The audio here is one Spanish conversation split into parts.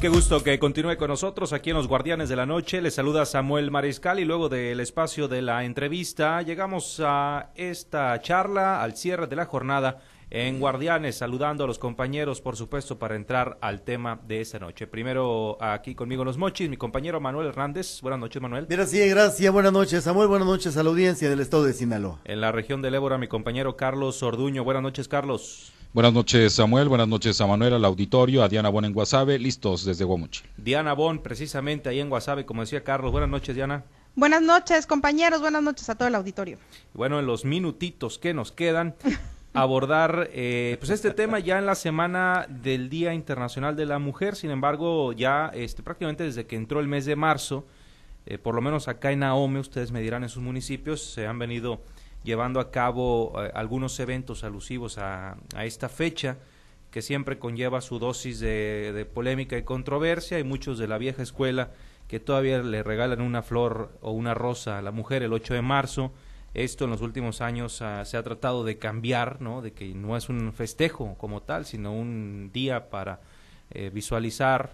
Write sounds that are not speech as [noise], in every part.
Qué gusto que continúe con nosotros aquí en los Guardianes de la Noche. Le saluda Samuel Mariscal y luego del espacio de la entrevista llegamos a esta charla al cierre de la jornada en Guardianes, saludando a los compañeros, por supuesto, para entrar al tema de esta noche. Primero aquí conmigo en los mochis, mi compañero Manuel Hernández. Buenas noches, Manuel. Gracias, gracias. Buenas noches, Samuel. Buenas noches a la audiencia del estado de Sinaloa. En la región del Ébora, mi compañero Carlos Orduño. Buenas noches, Carlos. Buenas noches, Samuel. Buenas noches a Manuel, al auditorio, a Diana Bon en Guasave, listos desde Guamuchi. Diana Bon, precisamente ahí en Guasave, como decía Carlos. Buenas noches, Diana. Buenas noches, compañeros. Buenas noches a todo el auditorio. Bueno, en los minutitos que nos quedan, [laughs] abordar eh, pues este tema ya en la semana del Día Internacional de la Mujer. Sin embargo, ya este, prácticamente desde que entró el mes de marzo, eh, por lo menos acá en Naome, ustedes me dirán en sus municipios, se han venido llevando a cabo eh, algunos eventos alusivos a, a, esta fecha que siempre conlleva su dosis de, de, polémica y controversia y muchos de la vieja escuela que todavía le regalan una flor o una rosa a la mujer el 8 de marzo. Esto en los últimos años se ha tratado de cambiar, ¿no? de que no es un festejo como tal, sino un día para eh, visualizar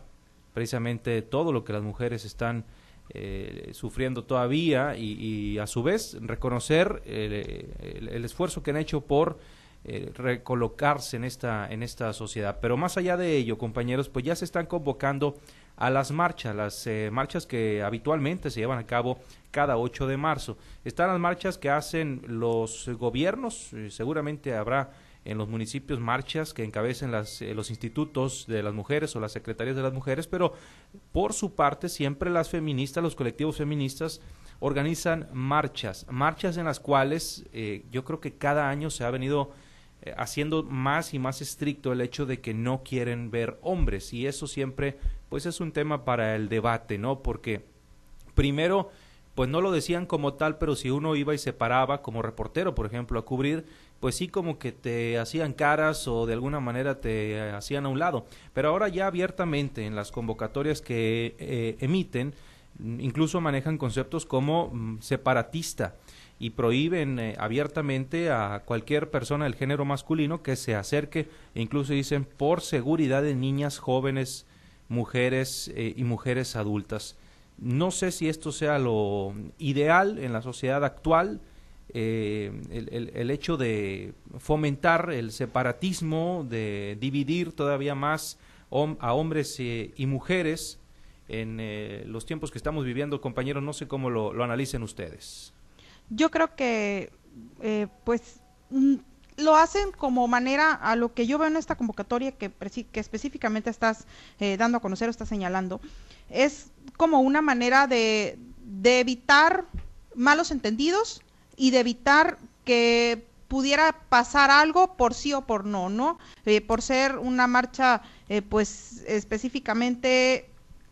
precisamente todo lo que las mujeres están eh, sufriendo todavía y, a su vez reconocer el, el, el, esfuerzo que han hecho por eh, recolocarse en esta, en esta sociedad. Pero más allá de ello, compañeros, pues ya se están convocando a las marchas, las eh, marchas que habitualmente se llevan a cabo cada 8 de marzo. Están las marchas que hacen los gobiernos, eh, seguramente habrá en los municipios marchas que encabecen las, eh, los institutos de las mujeres o las secretarías de las mujeres, pero por su parte siempre las feministas, los colectivos feministas organizan marchas, marchas en las cuales eh, yo creo que cada año se ha venido eh, haciendo más y más estricto el hecho de que no quieren ver hombres y eso siempre pues es un tema para el debate, ¿no? Porque primero pues no lo decían como tal, pero si uno iba y se paraba como reportero, por ejemplo, a cubrir, pues sí como que te hacían caras o de alguna manera te hacían a un lado. Pero ahora ya abiertamente en las convocatorias que eh, emiten, incluso manejan conceptos como mm, separatista y prohíben eh, abiertamente a cualquier persona del género masculino que se acerque, e incluso dicen por seguridad de niñas, jóvenes, mujeres eh, y mujeres adultas. No sé si esto sea lo ideal en la sociedad actual, eh, el, el, hecho de fomentar el separatismo, de dividir todavía más a hombres eh, y mujeres en los tiempos que estamos viviendo, compañeros, no sé cómo lo, lo analicen ustedes. Yo creo que, eh, pues, mm, lo hacen como manera a lo que yo veo en esta convocatoria que, específicamente estás eh, dando a conocer o estás señalando, es como una manera de, de evitar malos entendidos y de evitar que pudiera pasar algo por sí o por no, ¿no? Eh, por ser una marcha, eh, pues específicamente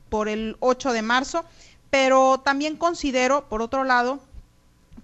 por el 8 de marzo, pero también considero, por otro lado,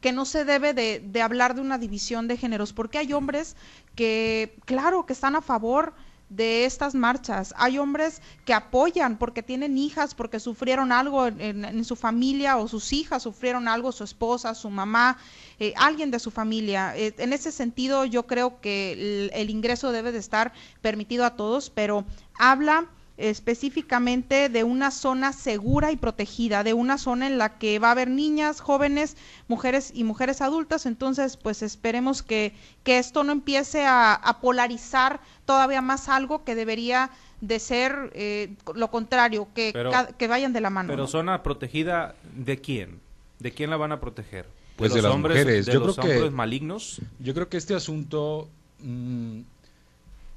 que no se debe de, hablar de una división de géneros, porque hay hombres que, claro, que están a favor de estas marchas. Hay hombres que apoyan porque tienen hijas, porque sufrieron algo en su familia o sus hijas sufrieron algo, su esposa, su mamá, eh, alguien de su familia. Eh, en ese sentido, yo creo que el, el ingreso debe de estar permitido a todos, pero habla específicamente de una zona segura y protegida, de una zona en la que va a haber niñas, jóvenes, mujeres y mujeres adultas. Entonces, pues esperemos que, que esto no empiece a, a polarizar todavía más algo que debería de ser eh, lo contrario, que, pero, que vayan de la mano. Pero ¿no? zona protegida de quién? ¿De quién la van a proteger? Pues de, de las hombres, mujeres. De yo los creo hombres que, malignos. Yo creo que este asunto, mmm,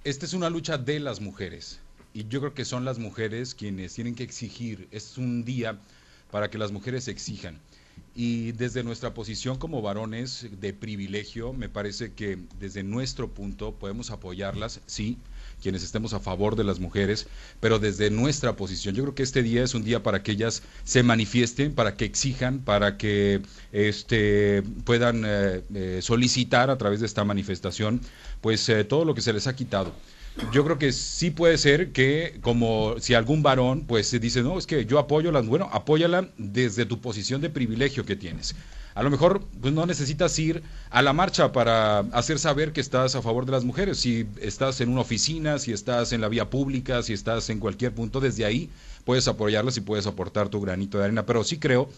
esta es una lucha de las mujeres y yo creo que son las mujeres quienes tienen que exigir, es un día para que las mujeres exijan. Y desde nuestra posición como varones de privilegio, me parece que desde nuestro punto podemos apoyarlas, sí, quienes estemos a favor de las mujeres, pero desde nuestra posición. Yo creo que este día es un día para que ellas se manifiesten, para que exijan, para que este, puedan eh, eh, solicitar a través de esta manifestación, pues eh, todo lo que se les ha quitado yo creo que sí puede ser que como si algún varón pues se dice, no, es que yo apoyo las, bueno, apóyala desde tu posición de privilegio que tienes. A lo mejor pues, no necesitas ir a la marcha para hacer saber que estás a favor de las mujeres. Si estás en una oficina, si estás en la vía pública, si estás en cualquier punto, desde ahí puedes apoyarlas y puedes aportar tu granito de arena. Pero sí creo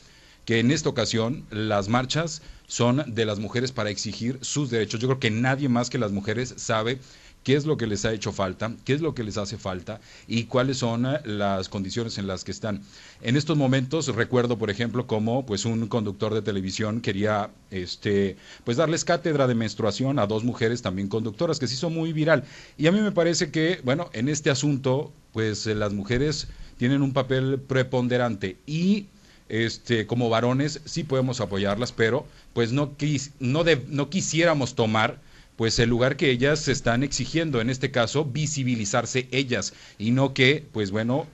que en esta ocasión las marchas son de las mujeres para exigir sus derechos. Yo creo que nadie más que las mujeres sabe qué es lo que les ha hecho falta, qué es lo que les hace falta y cuáles son eh, las condiciones en las que están. En estos momentos recuerdo, por ejemplo, cómo pues un conductor de televisión quería este pues darles cátedra de menstruación a dos mujeres también conductoras que se hizo muy viral. Y a mí me parece que, bueno, en este asunto pues eh, las mujeres tienen un papel preponderante y este, como varones sí podemos apoyarlas, pero pues no, no, no quisiéramos tomar pues el lugar que ellas están exigiendo, en este caso, visibilizarse ellas y no que, pues bueno,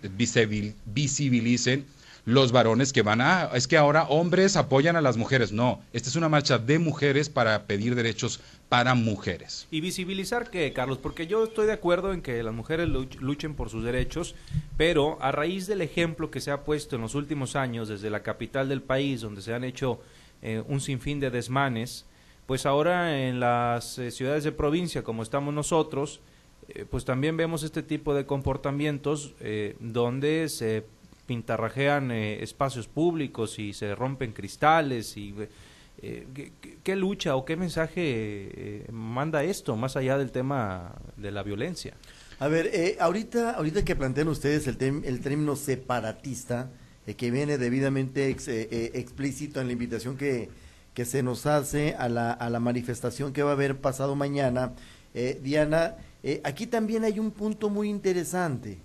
visibilicen los varones que van a, es que ahora hombres apoyan a las mujeres. No, esta es una marcha de mujeres para pedir derechos para mujeres. Y visibilizar que, Carlos, porque yo estoy de acuerdo en que las mujeres luchen por sus derechos, pero a raíz del ejemplo que se ha puesto en los últimos años desde la capital del país, donde se han hecho eh, un sinfín de desmanes, pues ahora en las eh, ciudades de provincia como estamos nosotros, eh, pues también vemos este tipo de comportamientos eh, donde se pintarrajean espacios públicos y se rompen cristales y ¿qué, lucha o qué mensaje manda esto más allá del tema de la violencia. A ver, ahorita, ahorita que plantean ustedes el, el término separatista, que viene debidamente explícito en la invitación que, que se nos hace a la, a la manifestación que va a haber pasado mañana. Eh, Diana, eh, aquí también hay un punto muy interesante.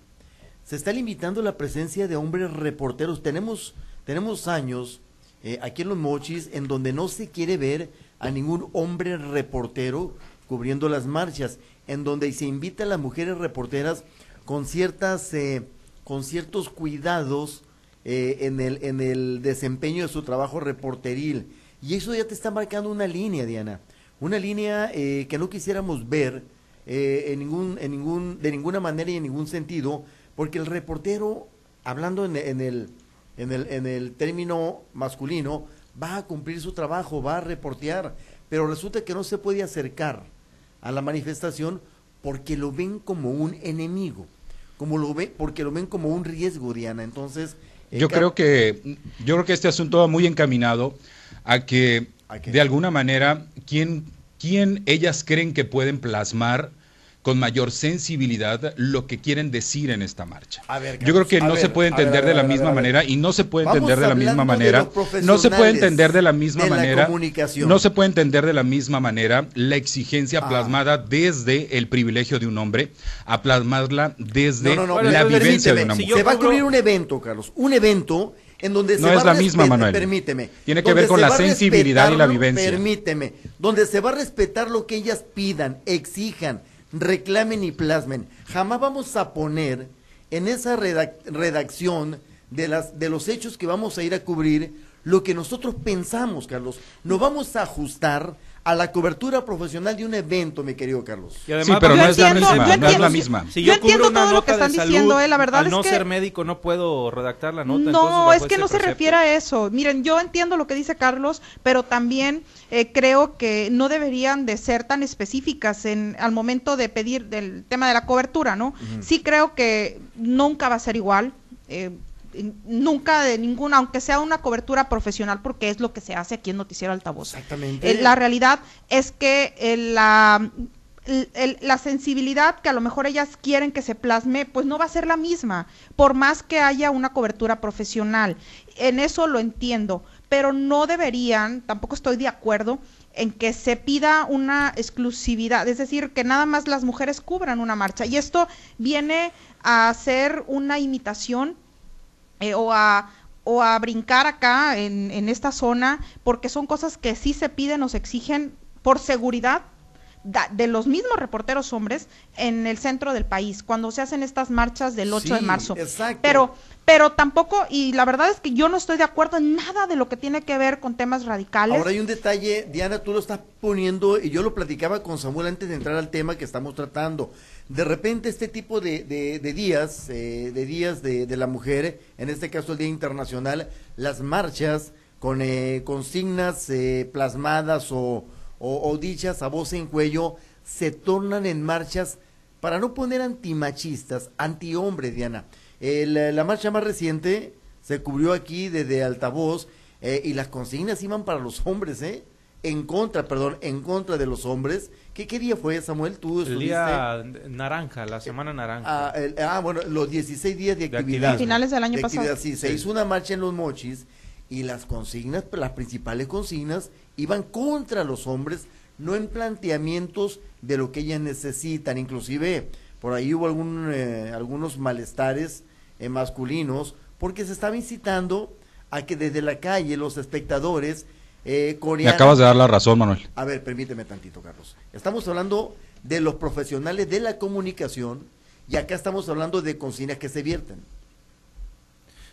Se está limitando la presencia de hombres reporteros. Tenemos, tenemos años eh, aquí en los mochis en donde no se quiere ver a ningún hombre reportero cubriendo las marchas, en donde se invita a las mujeres reporteras con ciertas, con ciertos cuidados en, el, en el desempeño de su trabajo reporteril y eso ya te está marcando una línea, Diana. Una línea eh, que no quisiéramos ver eh, en ningún, en ningún, de ninguna manera y en ningún sentido, porque el reportero, hablando en, el, en, el, en el término masculino, va a cumplir su trabajo, va a reportear, pero resulta que no se puede acercar a la manifestación porque lo ven como un enemigo, como lo ven, porque lo ven como un riesgo, Diana. Entonces, eh, yo creo que yo creo que este asunto va muy encaminado a que, de alguna manera, ¿quién, ¿quién ellas creen que pueden plasmar con mayor sensibilidad lo que quieren decir en esta marcha. Yo creo que no se puede entender de la misma manera y no se puede entender de la misma manera. No se puede entender de la misma manera. No se puede entender de la misma manera la exigencia ah. plasmada desde el privilegio de un hombre a plasmarla desde la vivencia de una mujer. Se va a cubrir un evento, Carlos, un evento en donde no se es la misma, Manuel. Permíteme. Tiene que ver con la sensibilidad y la vivencia. Permíteme. Donde se va a respetar lo que ellas pidan, exijan, reclamen y plasmen. Jamás vamos a poner en esa redacción de, las, de los hechos que vamos a ir a cubrir lo que nosotros pensamos, Carlos. No vamos a ajustar a la cobertura profesional de un evento, mi querido Carlos. sí, pero no es, la misma, no es la misma. Si yo, entiendo todo lo que están diciendo, eh, la verdad al no ser médico no puedo redactar la nota. No, es que no se refiere a eso. Miren, yo entiendo lo que dice Carlos, pero también eh, creo que no deberían de ser tan específicas en al momento de pedir del tema de la cobertura, ¿no? Sí creo que nunca va a ser igual. Eh, nunca de ninguna, aunque sea una cobertura profesional, porque es lo que se hace aquí en Noticiero Altavoz. Exactamente. Eh, la realidad es que eh, la, la sensibilidad que a lo mejor ellas quieren que se plasme, pues no va a ser la misma, por más que haya una cobertura profesional. En eso lo entiendo, pero no deberían, tampoco estoy de acuerdo en que se pida una exclusividad, es decir, que nada más las mujeres cubran una marcha. Y esto viene a ser una imitación eh, o, a, o a brincar acá en, en esta zona, porque son cosas que sí se piden o se exigen por seguridad de los mismos reporteros hombres en el centro del país, cuando se hacen estas marchas del 8 de marzo. Pero, pero tampoco, y la verdad es que yo no estoy de acuerdo en nada de lo que tiene que ver con temas radicales. Ahora hay un detalle, Diana, tú lo estás poniendo, y yo lo platicaba con Samuel antes de entrar al tema que estamos tratando. De repente este tipo de, de, días, eh, de días de, de la mujer, en este caso el Día Internacional, las marchas con eh, consignas eh, plasmadas o, o, o dichas a voz en cuello, se tornan en marchas para no poner antimachistas, antihombres, Diana. El- la marcha más reciente se cubrió aquí desde altavoz eh, y las consignas iban para los hombres, ¿eh? En contra, perdón, en contra de los hombres. ¿Qué, qué día fue, Samuel? Tú El día naranja, la semana naranja. Ah, el- ah, bueno, los 16 días de De actividad. activismo. Finales del año De actividad, pasado. Sí, se Sí. hizo una marcha en los mochis y las consignas, las principales consignas, iban contra los hombres, no en planteamientos de lo que ellas necesitan. Inclusive, por ahí hubo algún, eh, algunos malestares eh, masculinos, porque se estaba incitando a que desde la calle los espectadores eh, Me corearan acabas de dar la razón, Manuel. a ver, permíteme tantito, Carlos. Estamos hablando de los profesionales de la comunicación y acá estamos hablando de consignas que se vierten.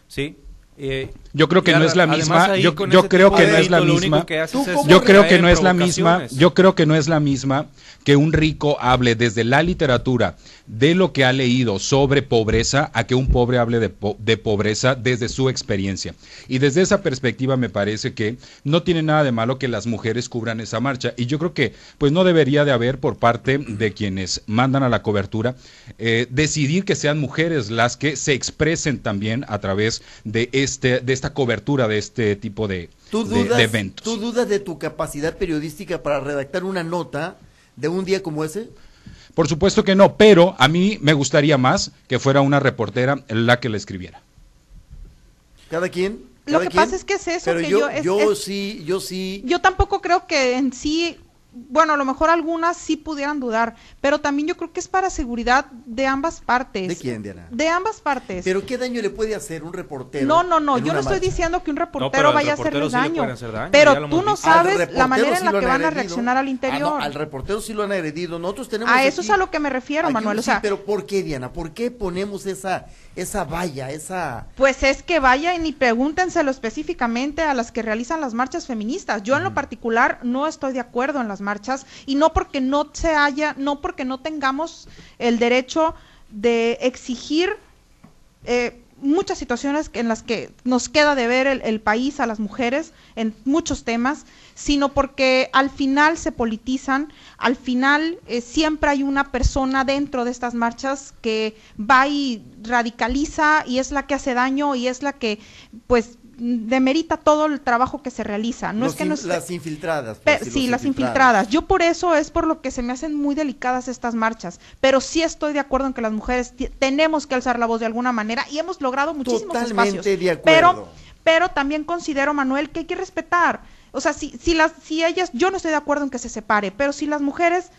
Sí. Eh, Yo creo que no es la misma, yo, creo que no es la misma. que haces ¿Tú es cómo Yo creo que no es la misma, yo creo que no es la misma que un rico hable desde la literatura de lo que ha leído sobre pobreza a que un pobre hable de, po- de pobreza desde su experiencia. Y desde esa perspectiva me parece que no tiene nada de malo que las mujeres cubran esa marcha. Y yo creo que pues no debería de haber por parte de quienes mandan a la cobertura eh, decidir que sean mujeres las que se expresen también a través de este de esta cobertura de este tipo de, ¿Tú de- dudas, de eventos. ¿Tú dudas de tu capacidad periodística para redactar una nota de un día como ese? Por supuesto que no, pero a mí me gustaría más que fuera una reportera la que la escribiera. Cada quien. Lo que quien. pasa es que es eso, Pero que yo, yo- es- yo es- sí, yo sí. Yo tampoco creo que en sí, bueno, a lo mejor algunas sí pudieran dudar, pero también yo creo que es para seguridad de ambas partes. ¿De quién, Diana? De ambas partes. Pero ¿qué daño le puede hacer un reportero? no, no, no, yo no estoy marcha? diciendo que un reportero vaya a hacerles sí daño, hacer pero tú no sabes la manera sí en la que van a reaccionar al Ah, interior. no, al reportero sí lo han agredido. Nosotros tenemos. a eso aquí- es a lo que me refiero, Manuel. O sí, sea, pero ¿por qué, Diana? ¿Por qué ponemos esa, esa valla, esa... Pues es que vayan y pregúntenselo específicamente a las que realizan las marchas feministas. Yo en lo particular no estoy de acuerdo en las marchas y no porque no se haya, no porque no tengamos el derecho de exigir eh, muchas situaciones en las que nos queda de ver el, el país a las mujeres en muchos temas, sino porque al final se politizan, al final eh, siempre hay una persona dentro de estas marchas que va y radicaliza y es la que hace daño y es la que pues demerita todo el trabajo que se realiza. No los es que in- no Las infiltradas. Pues, sí, las infiltradas. Yo por eso es por lo que se me hacen muy delicadas estas marchas, pero sí estoy de acuerdo en que las mujeres tenemos que alzar la voz de alguna manera y hemos logrado muchísimos Totalmente espacios. de acuerdo. Pero, pero también considero, Manuel, que hay que respetar. O sea, si, si las, si ellas, yo no estoy de acuerdo en que se separe, pero si las mujeres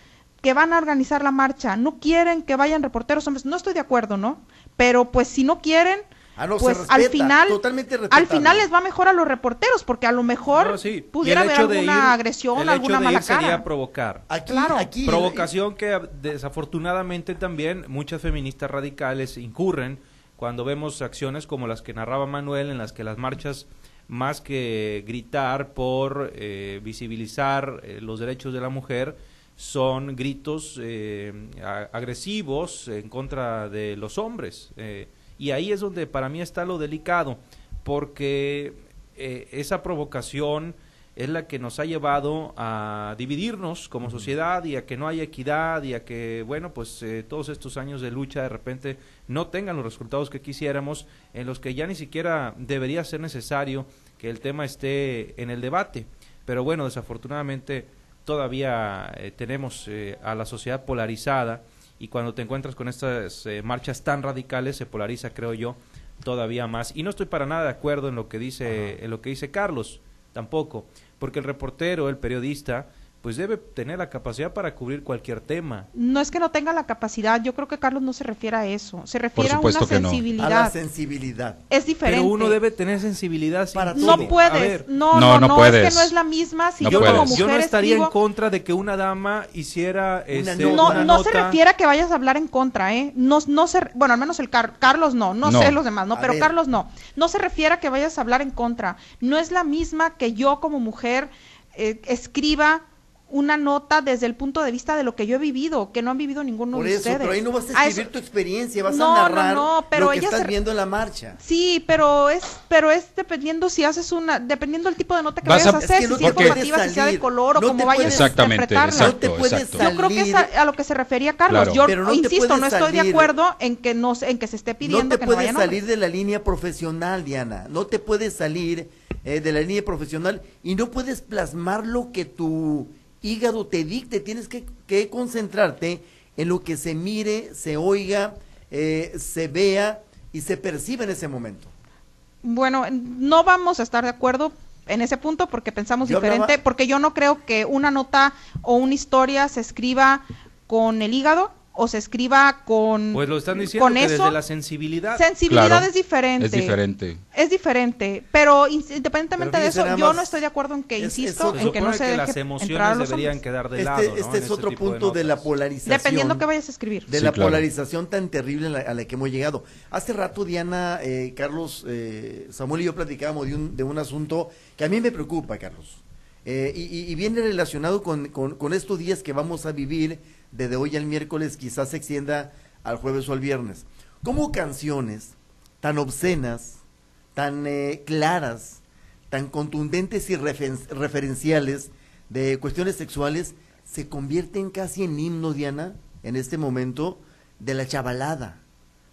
que van a organizar la marcha no quieren que vayan reporteros hombres, no estoy de acuerdo, ¿no? Pero pues si no quieren, Ah, no, se pues al final, totalmente al final les va mejor a los reporteros, porque a lo mejor No, sí. Y pudiera haber alguna ir- agresión, el alguna hecho de mala ir sería cara. provocar. Aquí, Claro. aquí. Provocación que desafortunadamente también muchas feministas radicales incurren cuando vemos acciones como las que narraba Manuel, en las que las marchas, más que gritar por eh, visibilizar eh, los derechos de la mujer, son gritos eh, agresivos en contra de los hombres. eh, y ahí es donde para mí está lo delicado, porque eh, esa provocación es la que nos ha llevado a dividirnos como sociedad y a que no haya equidad y a que, bueno, pues eh, todos estos años de lucha de repente no tengan los resultados que quisiéramos, en los que ya ni siquiera debería ser necesario que el tema esté en el debate. Pero bueno, desafortunadamente todavía eh, tenemos eh, a la sociedad polarizada y cuando te encuentras con estas eh, marchas tan radicales se polariza, creo yo, todavía más. Y no estoy para nada de acuerdo en lo que dice, en lo que dice Carlos, tampoco, porque el reportero, el periodista, pues debe tener la capacidad para cubrir cualquier tema. No es que no tenga la capacidad, yo creo que Carlos no se refiere a eso, se refiere a una supuesto que no. A la sensibilidad. Es diferente. Pero uno debe tener sensibilidad Para todo. no puedes, ver, no, No, no, no no, es puedes. que no es la misma. Si No yo puedes. como mujer yo no estaría escribo- en contra de que una dama hiciera este, nota. no, una no se refiere a que vayas a hablar en contra, ¿eh? No, no se, bueno, al menos el Car- Carlos no, no, No. sé los demás, no, A pero ver. Carlos no. No se refiere a que vayas a hablar en contra. No es la misma que yo como mujer eh, escriba una nota desde el punto de vista de lo que yo he vivido, que no han vivido ninguno Por de eso, ustedes. pero ahí no vas a escribir tu experiencia, vas No, a no, narrar no, pero lo que ella estás se- viendo en la marcha. Sí, pero es, pero es dependiendo si haces una, depidiendo del tipo de nota que Vas vayas a- a Es hacer, que no si es informativa, si sea de color o no como vayas a Exactamente, interpretarla. No te Exacto, puedes exacto. Yo creo que es a, a lo que se refería Carlos. Claro. Yo Pero no insisto, no estoy de acuerdo en que no, se- en que se esté pidiendo no te que no puedes salir de la línea profesional, Diana. No te puedes salir eh, de la línea profesional y no puedes plasmar lo que tu hígado te dicte. Tienes que, que concentrarte en lo que se mire, se oiga, eh, se vea y se perciba en ese momento. Bueno, no vamos a estar de acuerdo en ese punto porque pensamos Yo diferente, hablaba- porque yo no creo que una nota o una historia se escriba con el hígado o se escriba con Pues lo están diciendo con que eso desde la sensibilidad. sensibilidad Claro, es diferente. Es diferente. Es diferente, pero in- independientemente Pero de eso, yo más, no estoy de acuerdo en que, es- insisto, en que no se que deje las emociones los deberían hombres. quedar de Este, lado, ¿no? este es otro de punto de, la polarización. Dependiendo que vayas a escribir. de Sí, la claro. polarización tan terrible a la, a la que hemos llegado. Hace rato Diana, eh, Carlos, eh, Samuel y yo platicábamos de un, de un asunto que a mí me preocupa, Carlos. Eh, y, y- y viene relacionado con, con- con estos días que vamos a vivir desde hoy al miércoles, quizás se extienda al jueves o al viernes. ¿Cómo canciones tan obscenas, tan eh, claras, tan contundentes y referenciales de cuestiones sexuales se convierten casi en himno, Diana, en este momento, de la chavalada,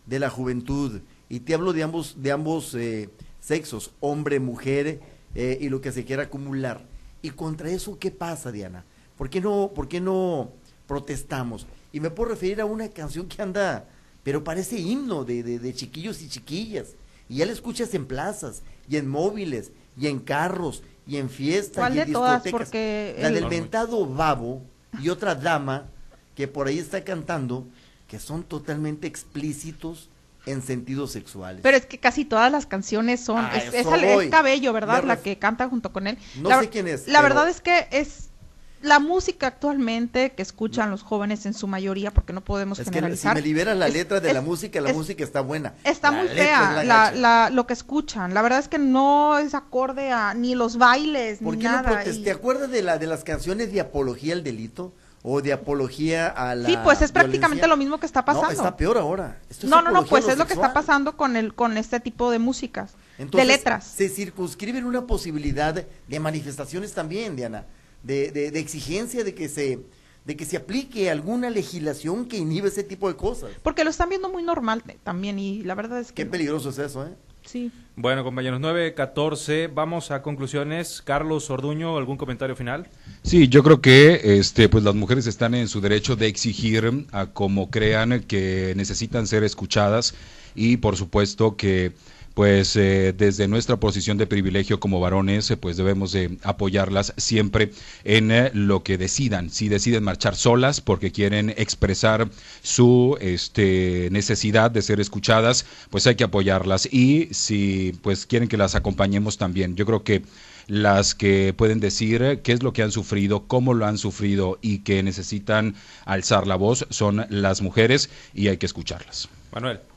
de la juventud. Y te hablo de ambos, de ambos eh, sexos, hombre, mujer, eh, y lo que se quiera acumular. Y contra eso, ¿qué pasa, Diana? ¿Por qué no, por qué no protestamos? Y me puedo referir a una canción que anda, pero parece himno de, de, de chiquillos y chiquillas. Y ya la escuchas en plazas, y en móviles, y en carros, y en fiestas, ¿Cuál y en de todas? discotecas. Porque La el- del ventado babo y otra dama que por ahí está cantando, que son totalmente explícitos en sentidos sexuales. Pero es que casi todas las canciones son. Es, es. Cabello, ¿verdad? La que canta junto con él. No la, sé quién es, La pero- verdad es que es la música actualmente que escuchan los jóvenes en su mayoría, porque no podemos es que si generalizar. me liberas la es- letra de es- la música, la música está buena. Está La muy fea la la, lo que escuchan. La verdad es que no es acorde a ni los bailes ¿Por ni qué no nada. y- ¿Te acuerdas de, la, de las canciones de apología al delito? ¿O de apología a la Sí, pues es prácticamente lo mismo que está pasando. No, está peor ahora. Esto es no, no, no, pues es lo que está pasando con el con este tipo de músicas, Entonces, de letras. Se circunscribe una posibilidad de manifestaciones también, Diana, de, de, de exigencia de que se de que se aplique alguna legislación que inhibe ese tipo de cosas. Porque lo están viendo muy normal te- también y la verdad es que Qué no. peligroso es eso, ¿eh? sí. Bueno, compañeros, 9.14, vamos a conclusiones. Carlos Orduño, ¿algún comentario final? Sí, yo creo que este, pues las mujeres están en su derecho de exigir a como crean que necesitan ser escuchadas y por supuesto que pues eh, desde nuestra posición de privilegio como varones, eh, pues debemos de apoyarlas siempre en eh, lo que decidan. Si deciden marchar solas porque quieren expresar su este, necesidad de ser escuchadas, pues hay que apoyarlas. Y si pues quieren que las acompañemos también. Yo creo que las que pueden decir qué es lo que han sufrido, cómo lo han sufrido y que necesitan alzar la voz son las mujeres y hay que escucharlas. Manuel.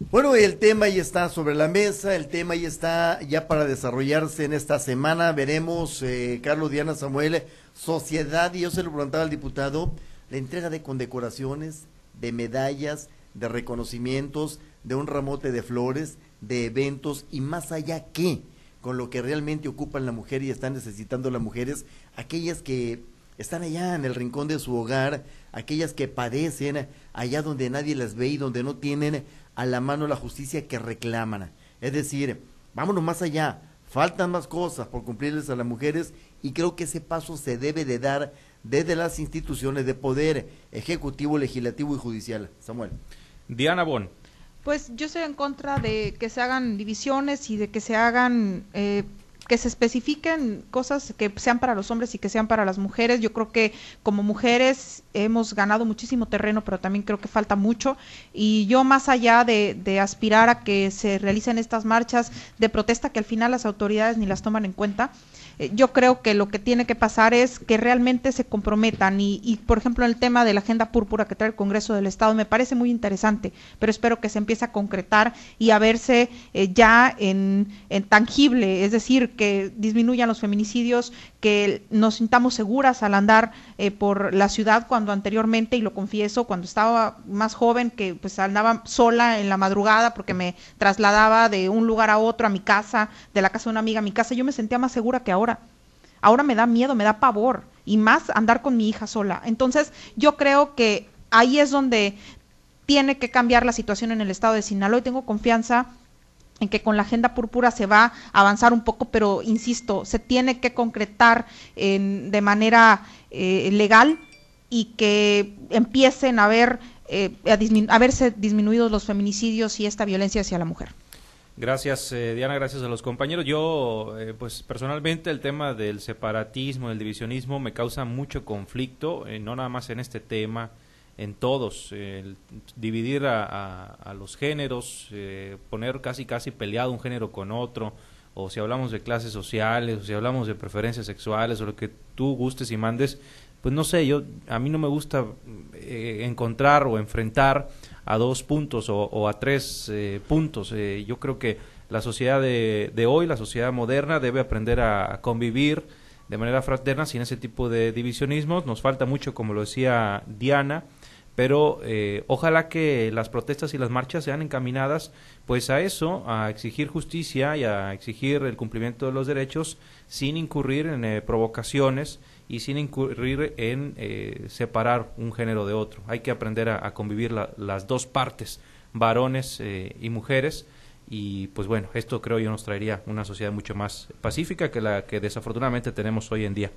Bueno, el tema ya está sobre la mesa, el tema ya está ya para desarrollarse en esta semana. Veremos, eh, Carlos Diana Samuel, sociedad, y yo se lo preguntaba al diputado, la entrega de condecoraciones, de medallas, de reconocimientos, de un ramote de flores, de eventos y más allá que con lo que realmente ocupan la mujer y están necesitando las mujeres, aquellas que están allá en el rincón de su hogar, aquellas que padecen allá donde nadie las ve y donde no tienen a la mano la justicia que reclaman. Es decir, vámonos más allá, faltan más cosas por cumplirles a las mujeres y creo que ese paso se debe de dar desde las instituciones de poder ejecutivo, legislativo y judicial. Samuel. Diana Bon. Pues yo estoy en contra de que se hagan divisiones y de que se hagan, eh, que se especifiquen cosas que sean para los hombres y que sean para las mujeres. Yo creo que como mujeres hemos ganado muchísimo terreno, pero también creo que falta mucho. Y yo más allá de, de aspirar a que se realicen estas marchas de protesta que al final las autoridades ni las toman en cuenta, yo creo que lo que tiene que pasar es que realmente se comprometan y, y, por ejemplo, en el tema de la agenda púrpura que trae el Congreso del Estado me parece muy interesante, pero espero que se empiece a concretar y a verse eh, ya en, en tangible, es decir, que disminuyan los feminicidios, que nos sintamos seguras al andar eh, por la ciudad cuando anteriormente, y lo confieso, cuando estaba más joven, que pues andaba sola en la madrugada porque me trasladaba de un lugar a otro, a mi casa, de la casa de una amiga a mi casa, yo me sentía más segura que ahora. Ahora me da miedo, me da pavor, y más andar con mi hija sola. Entonces, yo creo que ahí es donde tiene que cambiar la situación en el estado de Sinaloa y tengo confianza en que con la agenda púrpura se va a avanzar un poco, pero insisto, se tiene que concretar de manera eh, legal y que empiecen a ver eh, a, verse disminuidos los feminicidios y esta violencia hacia la mujer. Gracias, eh, Diana, gracias a los compañeros. Yo, pues personalmente, el tema del separatismo, del divisionismo, me causa mucho conflicto, no nada más en este tema, en todos, dividir a, los géneros, eh, poner casi casi peleado un género con otro, o si hablamos de clases sociales, o si hablamos de preferencias sexuales, o lo que tú gustes y mandes, pues no sé, yo a mí no me gusta eh, encontrar o enfrentar a dos puntos o, a tres eh, puntos. yo creo que la sociedad de, hoy, la sociedad moderna, debe aprender a, a convivir de manera fraterna sin ese tipo de divisionismos. Nos falta mucho, como lo decía Diana, pero eh, ojalá que las protestas y las marchas sean encaminadas pues a eso, a exigir justicia y a exigir el cumplimiento de los derechos sin incurrir en eh, provocaciones y sin incurrir en eh, separar un género de otro. Hay que aprender a, convivir las dos partes, varones y mujeres, y pues bueno, esto creo yo nos traería una sociedad mucho más pacífica que la que desafortunadamente tenemos hoy en día.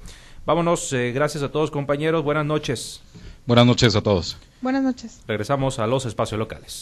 Vámonos, gracias a todos compañeros, buenas noches. Buenas noches a todos. Buenas noches. Regresamos a los espacios locales.